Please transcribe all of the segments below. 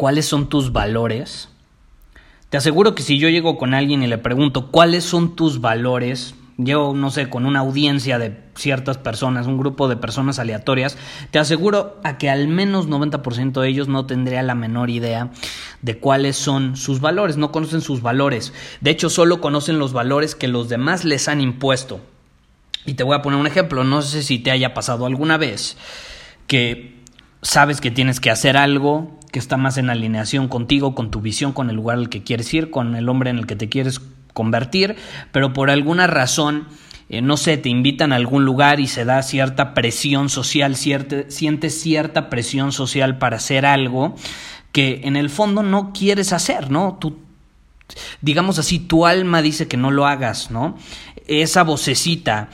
cuáles son tus valores? Te aseguro que si yo llego con alguien y le pregunto cuáles son tus valores, llego, no sé, con una audiencia de ciertas personas, un grupo de personas aleatorias, te aseguro a que al menos 90% de ellos no tendría la menor idea de cuáles son sus valores, no conocen sus valores. De hecho, solo conocen los valores que los demás les han impuesto. Y te voy a poner un ejemplo, no sé si te haya pasado alguna vez que sabes que tienes que hacer algo que está más en alineación contigo, con tu visión, con el lugar al que quieres ir, con el hombre en el que te quieres convertir, pero por alguna razón, eh, no sé, te invitan a algún lugar y se da cierta presión social, sientes cierta presión social para hacer algo que en el fondo no quieres hacer, ¿no? Tú, digamos así, tu alma dice que no lo hagas, ¿no? Esa vocecita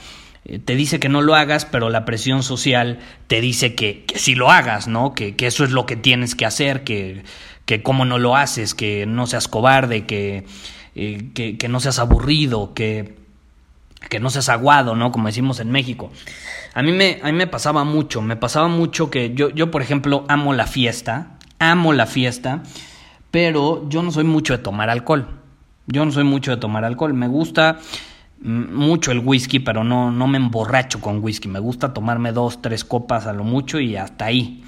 te dice que no lo hagas, pero la presión social te dice que, que sí lo hagas, ¿no? Que, que, eso es lo que tienes que hacer, que, que cómo no lo haces, que no seas cobarde, que, eh, que, que, no seas aburrido, que, que no seas aguado, ¿no? Como decimos en México. A mí me, a mí me pasaba mucho, me pasaba mucho que yo, yo, por ejemplo, amo la fiesta, amo la fiesta, pero yo no soy mucho de tomar alcohol. Yo no soy mucho de tomar alcohol. Me gusta mucho el whisky, pero no, no me emborracho con whisky. Me gusta tomarme dos, tres copas a lo mucho y hasta ahí.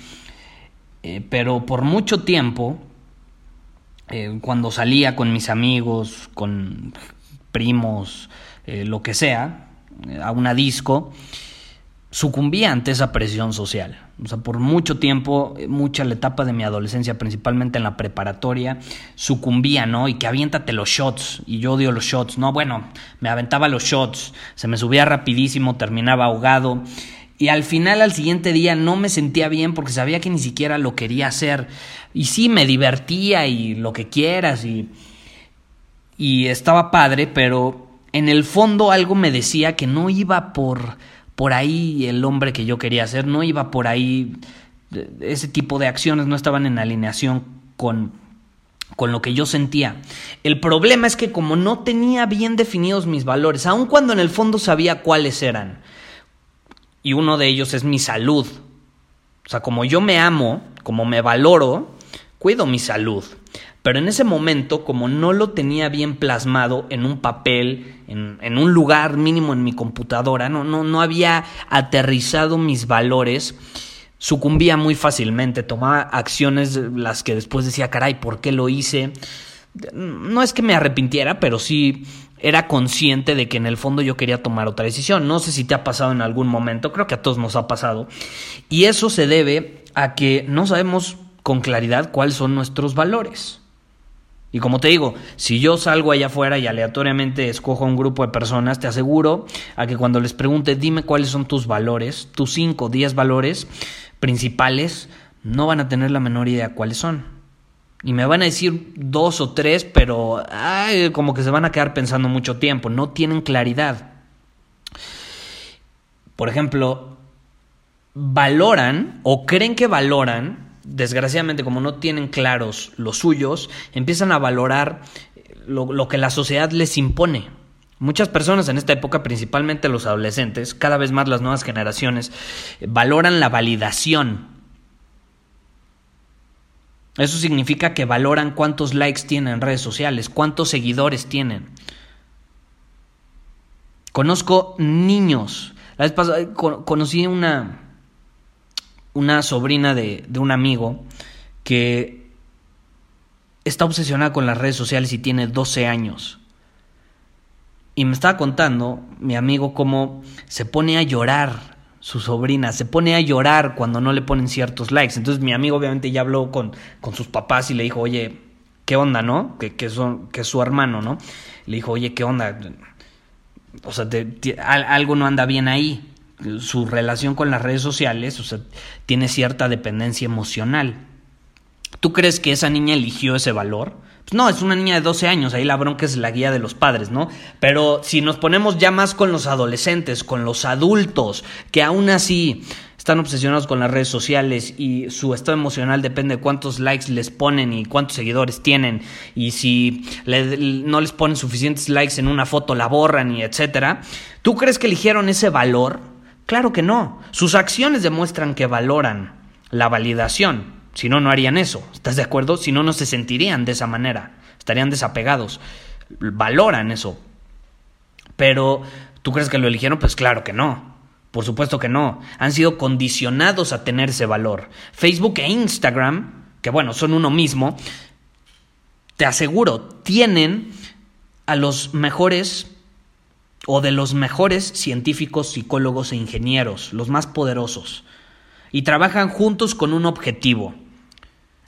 Eh, pero por mucho tiempo, eh, cuando salía con mis amigos, con primos, eh, lo que sea, a una disco, sucumbía ante esa presión social. O sea, por mucho tiempo, eh, mucha la etapa de mi adolescencia, principalmente en la preparatoria, sucumbía, ¿no? Y que aviéntate los shots, y yo odio los shots, ¿no? Bueno, me aventaba los shots, se me subía rapidísimo, terminaba ahogado. Y al final, al siguiente día, no me sentía bien porque sabía que ni siquiera lo quería hacer. Y sí, me divertía y lo que quieras, y, y estaba padre, pero en el fondo algo me decía que no iba por por ahí el hombre que yo quería ser, no iba por ahí, ese tipo de acciones no estaban en alineación con, con lo que yo sentía. El problema es que como no tenía bien definidos mis valores, aun cuando en el fondo sabía cuáles eran, y uno de ellos es mi salud. O sea, como yo me amo, como me valoro, cuido mi salud. Pero en ese momento, como no lo tenía bien plasmado en un papel, en, un lugar mínimo en mi computadora, no, no, no había aterrizado mis valores, sucumbía muy fácilmente, tomaba acciones las que después decía, caray, ¿por qué lo hice? No es que me arrepintiera, pero sí era consciente de que en el fondo yo quería tomar otra decisión. No sé si te ha pasado en algún momento, creo que a todos nos ha pasado. Y eso se debe a que no sabemos con claridad cuáles son nuestros valores. Y como te digo, si yo salgo allá afuera y aleatoriamente escojo a un grupo de personas, te aseguro a que cuando les pregunte, dime cuáles son tus valores, tus 5 o 10 valores principales, no van a tener la menor idea cuáles son. Y me van a decir dos o tres, pero ay, como que se van a quedar pensando mucho tiempo, no tienen claridad. Por ejemplo, valoran o creen que valoran desgraciadamente como no tienen claros los suyos, empiezan a valorar lo, que la sociedad les impone. Muchas personas en esta época, principalmente los adolescentes, cada vez más las nuevas generaciones, valoran la validación. Eso significa que valoran cuántos likes tienen en redes sociales, cuántos seguidores tienen. Conozco niños. La vez pasada conocí una, una sobrina de, de un amigo que está obsesionada con las redes sociales y tiene 12 años. Y me estaba contando mi amigo cómo se pone a llorar su sobrina, se pone a llorar cuando no le ponen ciertos likes. Entonces mi amigo obviamente ya habló con, con sus papás y le dijo, oye, ¿qué onda, no? Que, que, son, que es su hermano, ¿no? Le dijo, oye, ¿qué onda? O sea, algo no anda bien ahí. Su relación con las redes sociales, o sea, tiene cierta dependencia emocional. ¿Tú crees que esa niña eligió ese valor? Pues no, es una niña de 12 años, ahí la bronca es la guía de los padres, ¿no? Pero si nos ponemos ya más con los adolescentes, con los adultos, que aún así están obsesionados con las redes sociales y su estado emocional depende de cuántos likes les ponen y cuántos seguidores tienen y si no les ponen suficientes likes en una foto la borran y etcétera. ¿Tú crees que eligieron ese valor? Claro que no. Sus acciones demuestran que valoran la validación. Si no, no harían eso. ¿Estás de acuerdo? Si no, no se sentirían de esa manera. Estarían desapegados. Valoran eso. Pero, ¿tú crees que lo eligieron? Pues claro que no. Por supuesto que no. Han sido condicionados a tener ese valor. Facebook e Instagram, que bueno, son uno mismo, te aseguro, tienen a los mejores o de los mejores científicos, psicólogos e ingenieros, los más poderosos, y trabajan juntos con un objetivo,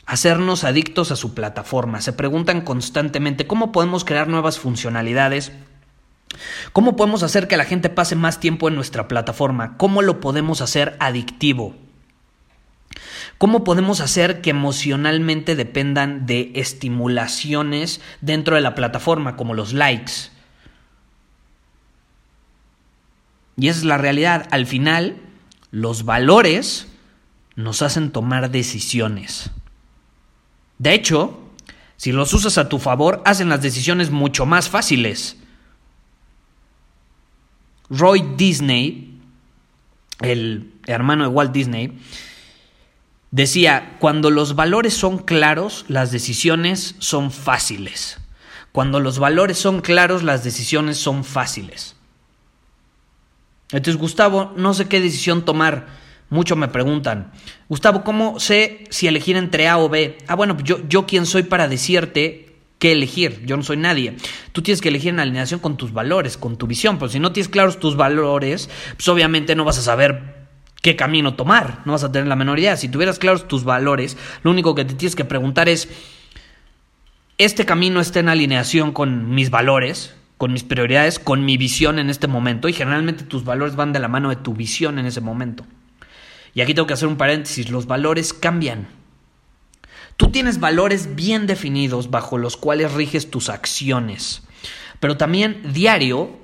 hacernos adictos a su plataforma. Se preguntan constantemente cómo podemos crear nuevas funcionalidades, cómo podemos hacer que la gente pase más tiempo en nuestra plataforma, cómo lo podemos hacer adictivo. ¿Cómo podemos hacer que emocionalmente dependan de estimulaciones dentro de la plataforma, como los likes? Y esa es la realidad. Al final, los valores nos hacen tomar decisiones. De hecho, si los usas a tu favor, hacen las decisiones mucho más fáciles. Roy Disney, el hermano de Walt Disney, decía, cuando los valores son claros, las decisiones son fáciles. Cuando los valores son claros, las decisiones son fáciles. Entonces, Gustavo, no sé qué decisión tomar. Muchos me preguntan, Gustavo, ¿cómo sé si elegir entre A o B? Ah, bueno, yo, yo quién soy para decirte qué elegir. Yo no soy nadie. Tú tienes que elegir en alineación con tus valores, con tu visión. Pero si no tienes claros tus valores, pues obviamente no vas a saber qué camino tomar. No vas a tener la menor idea. Si tuvieras claros tus valores, lo único que te tienes que preguntar es, ¿este camino está en alineación con mis valores? Con mis prioridades, con mi visión en este momento y generalmente tus valores van de la mano de tu visión en ese momento. Y aquí tengo que hacer un paréntesis, los valores cambian. Tú tienes valores bien definidos bajo los cuales riges tus acciones, pero también diario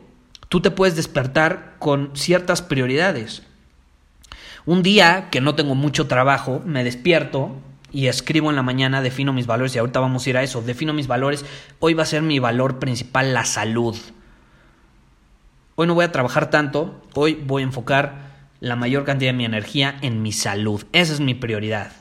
tú te puedes despertar con ciertas prioridades. Un día que no tengo mucho trabajo, me despierto y escribo en la mañana, defino mis valores y ahorita vamos a ir a eso, defino mis valores, hoy va a ser mi valor principal la salud. Hoy no voy a trabajar tanto, hoy voy a enfocar la mayor cantidad de mi energía en mi salud. Esa es mi prioridad.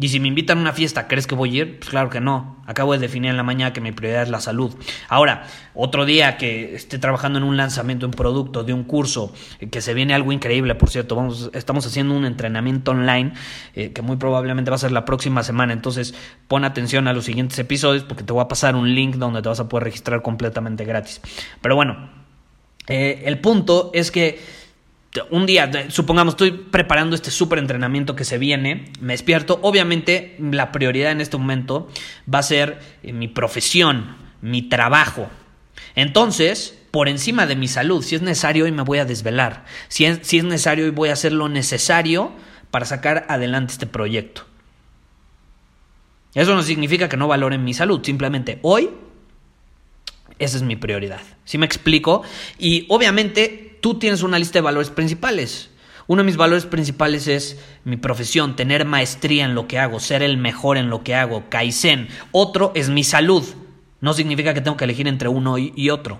Y si me invitan a una fiesta, ¿crees que voy a ir? Pues claro que no. Acabo de definir en la mañana que mi prioridad es la salud. Ahora, otro día que esté trabajando en un lanzamiento, un producto, de un curso, eh, que se viene algo increíble, por cierto, vamos, estamos haciendo un entrenamiento online eh, que muy probablemente va a ser la próxima semana. Entonces, pon atención a los siguientes episodios porque te voy a pasar un link donde te vas a poder registrar completamente gratis. Pero bueno, eh, el punto es que un día, supongamos, estoy preparando este súper entrenamiento que se viene, me despierto, obviamente la prioridad en este momento va a ser eh, mi profesión, mi trabajo. Entonces, por encima de mi salud, si es necesario, hoy me voy a desvelar. Si es, si es necesario, hoy voy a hacer lo necesario para sacar adelante este proyecto. Eso no significa que no valoren mi salud, simplemente hoy esa es mi prioridad. ¿Sí me explico? Y obviamente tú tienes una lista de valores principales. Uno de mis valores principales es mi profesión, tener maestría en lo que hago, ser el mejor en lo que hago, Kaizen. Otro es mi salud. No significa que tengo que elegir entre uno y otro.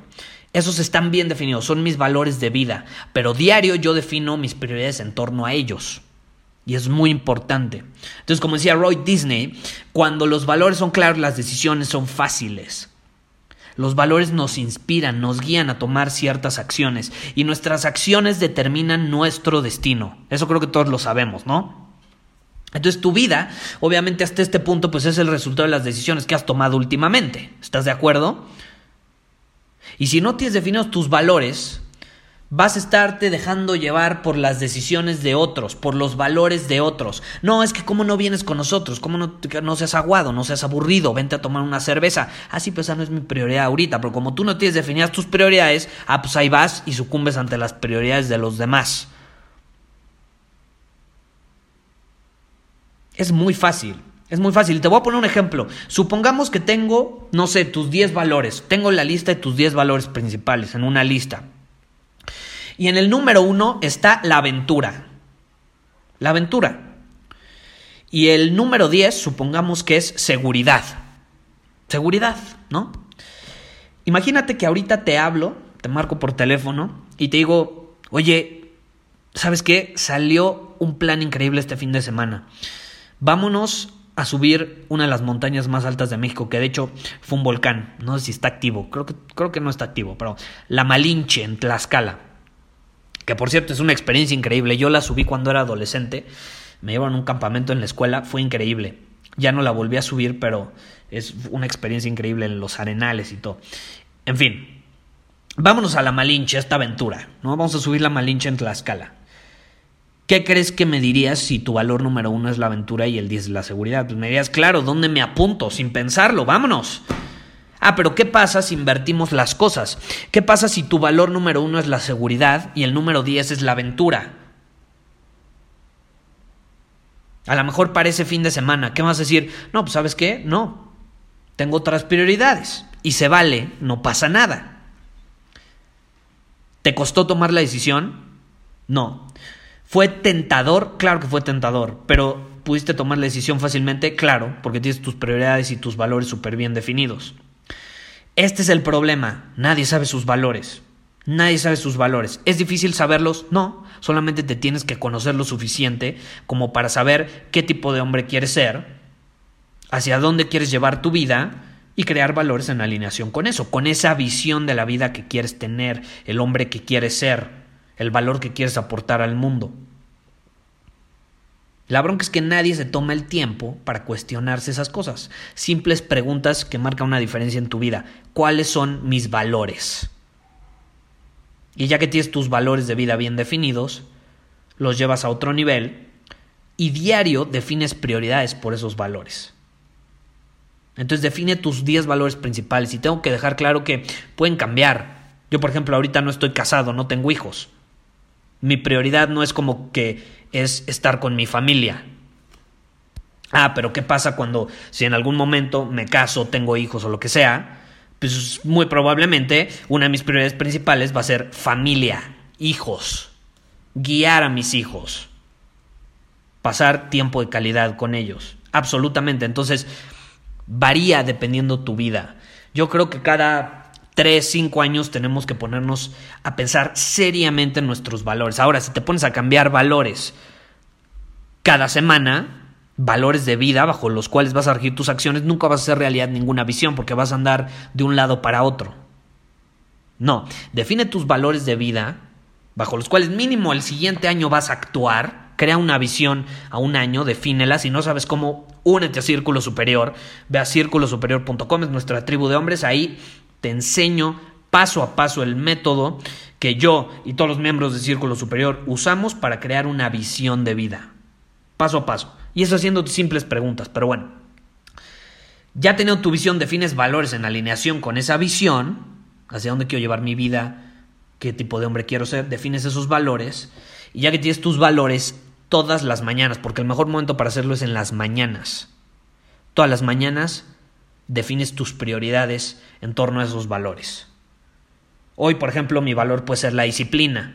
Esos están bien definidos, son mis valores de vida, pero diario yo defino mis prioridades en torno a ellos. Y es muy importante. Entonces, como decía Roy Disney, cuando los valores son claros, las decisiones son fáciles. Los valores nos inspiran, nos guían a tomar ciertas acciones y nuestras acciones determinan nuestro destino. Eso creo que todos lo sabemos, ¿no? Entonces tu vida, obviamente hasta este punto, pues es el resultado de las decisiones que has tomado últimamente. ¿Estás de acuerdo? Y si no tienes definidos tus valores, vas a estarte dejando llevar por las decisiones de otros, por los valores de otros. No, es que cómo no vienes con nosotros, cómo no, no seas aguado, no seas aburrido, vente a tomar una cerveza. Ah, pues esa no es mi prioridad ahorita, pero como tú no tienes definidas tus prioridades, ah, pues ahí vas y sucumbes ante las prioridades de los demás. Es muy fácil. Es muy fácil. Te voy a poner un ejemplo. Supongamos que tengo, no sé, tus 10 valores. Tengo la lista de tus 10 valores principales en una lista. Y en el número uno está la aventura. La aventura. Y el número 10, supongamos que es seguridad. Seguridad, ¿no? Imagínate que ahorita te hablo, te marco por teléfono y te digo, oye, ¿sabes qué? Salió un plan increíble este fin de semana. Vámonos a subir una de las montañas más altas de México, que de hecho fue un volcán. No sé si está activo, creo que, creo que no está activo, pero la Malinche en Tlaxcala. Que por cierto es una experiencia increíble. Yo la subí cuando era adolescente. Me llevaron a un campamento en la escuela, fue increíble. Ya no la volví a subir, pero es una experiencia increíble en los arenales y todo. En fin, vámonos a la Malinche, esta aventura. ¿no? Vamos a subir la Malinche en Tlaxcala. ¿Qué crees que me dirías si tu valor número uno es la aventura y el 10 es la seguridad? Pues me dirías, claro, ¿dónde me apunto? Sin pensarlo, vámonos. Ah, pero ¿qué pasa si invertimos las cosas? ¿Qué pasa si tu valor número uno es la seguridad y el número 10 es la aventura? A lo mejor para ese fin de semana, ¿qué vas a decir? No, pues sabes qué, no. Tengo otras prioridades. Y se vale, no pasa nada. ¿Te costó tomar la decisión? No. ¿Fue tentador? Claro que fue tentador, pero ¿pudiste tomar la decisión fácilmente? Claro, porque tienes tus prioridades y tus valores súper bien definidos. Este es el problema, nadie sabe sus valores. Nadie sabe sus valores. ¿Es difícil saberlos? No, solamente te tienes que conocer lo suficiente como para saber qué tipo de hombre quieres ser, hacia dónde quieres llevar tu vida y crear valores en alineación con eso, con esa visión de la vida que quieres tener, el hombre que quieres ser el valor que quieres aportar al mundo. La bronca es que nadie se toma el tiempo para cuestionarse esas cosas. Simples preguntas que marcan una diferencia en tu vida. ¿Cuáles son mis valores? Y ya que tienes tus valores de vida bien definidos, los llevas a otro nivel y diario defines prioridades por esos valores. Entonces define tus 10 valores principales y tengo que dejar claro que pueden cambiar. Yo, por ejemplo, ahorita no estoy casado, no tengo hijos. Mi prioridad no es como que es estar con mi familia. Ah, pero ¿qué pasa cuando si en algún momento me caso, tengo hijos o lo que sea? Pues muy probablemente una de mis prioridades principales va a ser familia, hijos, guiar a mis hijos, pasar tiempo de calidad con ellos. Absolutamente. Entonces, varía dependiendo tu vida. Yo creo que cada Tres, cinco años tenemos que ponernos a pensar seriamente en nuestros valores. Ahora, si te pones a cambiar valores cada semana, valores de vida bajo los cuales vas a regir tus acciones, nunca vas a hacer realidad ninguna visión porque vas a andar de un lado para otro. No, define tus valores de vida bajo los cuales mínimo el siguiente año vas a actuar. Crea una visión a un año, defínela. Si no sabes cómo, únete a Círculo Superior. Ve a círculosuperior.com, es nuestra tribu de hombres. Ahí te enseño paso a paso el método que yo y todos los miembros del Círculo Superior usamos para crear una visión de vida. Paso a paso. Y eso haciendo simples preguntas, pero bueno. Ya teniendo tu visión, defines valores en alineación con esa visión, hacia dónde quiero llevar mi vida, qué tipo de hombre quiero ser, defines esos valores, y ya que tienes tus valores todas las mañanas, porque el mejor momento para hacerlo es en las mañanas. Todas las mañanas defines tus prioridades en torno a esos valores. Hoy, por ejemplo, mi valor puede ser la disciplina.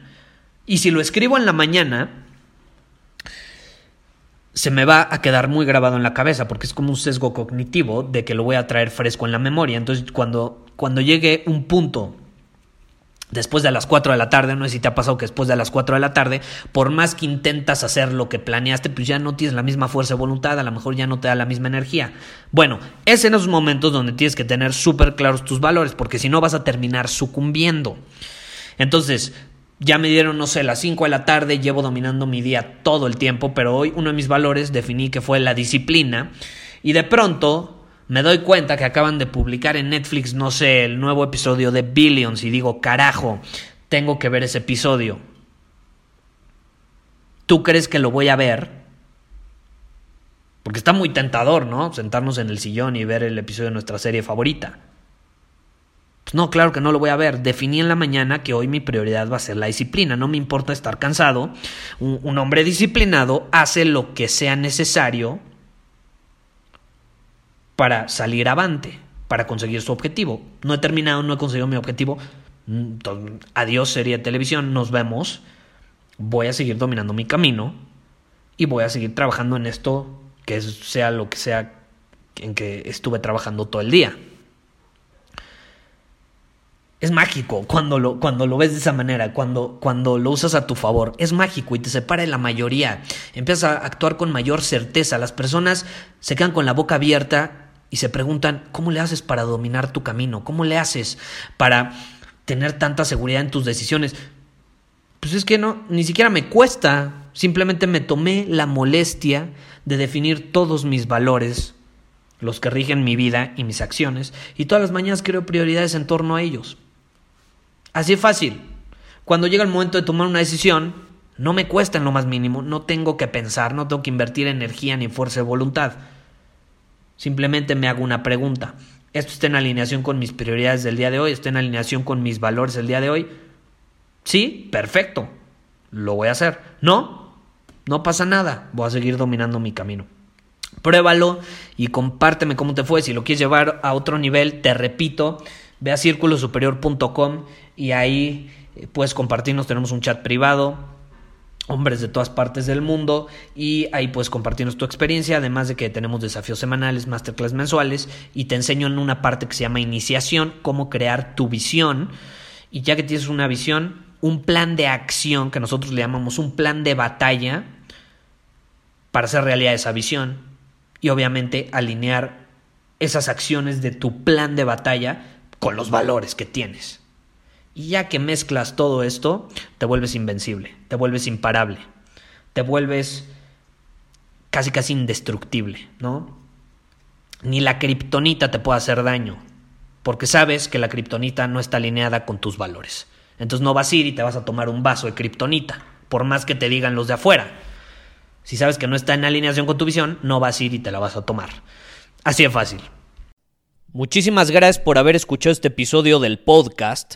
Y si lo escribo en la mañana, se me va a quedar muy grabado en la cabeza porque es como un sesgo cognitivo de que lo voy a traer fresco en la memoria. Entonces, cuando, cuando llegue un punto después de las 4 de la tarde, no sé si te ha pasado que después de las 4 de la tarde, por más que intentas hacer lo que planeaste, pues ya no tienes la misma fuerza de voluntad, a lo mejor ya no te da la misma energía. Bueno, es en esos momentos donde tienes que tener súper claros tus valores, porque si no vas a terminar sucumbiendo. Entonces, ya me dieron, no sé, las 5 de la tarde, llevo dominando mi día todo el tiempo, pero hoy uno de mis valores definí que fue la disciplina y de pronto me doy cuenta que acaban de publicar en Netflix, no sé, el nuevo episodio de Billions y digo, carajo, tengo que ver ese episodio. ¿Tú crees que lo voy a ver? Porque está muy tentador, ¿no? Sentarnos en el sillón y ver el episodio de nuestra serie favorita. Pues no, claro que no lo voy a ver. Definí en la mañana que hoy mi prioridad va a ser la disciplina. No me importa estar cansado. Un, un hombre disciplinado hace lo que sea necesario para salir avante, para conseguir su objetivo. No he terminado, no he conseguido mi objetivo. Mm, adiós serie de televisión, nos vemos. Voy a seguir dominando mi camino y voy a seguir trabajando en esto que sea lo que sea en que estuve trabajando todo el día. Es mágico cuando lo, cuando lo ves de esa manera, cuando, cuando lo usas a tu favor. Es mágico y te separa de la mayoría. Empiezas a actuar con mayor certeza. Las personas se quedan con la boca abierta y se preguntan, ¿cómo le haces para dominar tu camino? ¿Cómo le haces para tener tanta seguridad en tus decisiones? Pues es que no, ni siquiera me cuesta. Simplemente me tomé la molestia de definir todos mis valores, los que rigen mi vida y mis acciones, y todas las mañanas creo prioridades en torno a ellos. Así fácil. Cuando llega el momento de tomar una decisión, no me cuesta en lo más mínimo, no tengo que pensar, no tengo que invertir energía ni fuerza de voluntad. Simplemente me hago una pregunta. ¿Esto está en alineación con mis prioridades del día de hoy? ¿Está en alineación con mis valores del día de hoy? Sí, perfecto. Lo voy a hacer. No, no pasa nada. Voy a seguir dominando mi camino. Pruébalo y compárteme cómo te fue. Si lo quieres llevar a otro nivel, te repito, ve a círculosuperior.com y ahí eh, puedes compartirnos, tenemos un chat privado, hombres de todas partes del mundo y ahí puedes compartirnos tu experiencia, además de que tenemos desafíos semanales, masterclass mensuales y te enseño en una parte que se llama iniciación, cómo crear tu visión y ya que tienes una visión, un plan de acción que nosotros le llamamos un plan de batalla para hacer realidad esa visión y obviamente alinear esas acciones de tu plan de batalla con los valores que tienes. Y ya que mezclas todo esto, te vuelves invencible, te vuelves imparable, te vuelves casi casi indestructible, ¿no? Ni la kriptonita te puede hacer daño, porque sabes que la kriptonita no está alineada con tus valores. Entonces no vas a ir y te vas a tomar un vaso de kriptonita, por más que te digan los de afuera. Si sabes que no está en alineación con tu visión, no vas a ir y te la vas a tomar. Así de fácil. Muchísimas gracias por haber escuchado este episodio del podcast.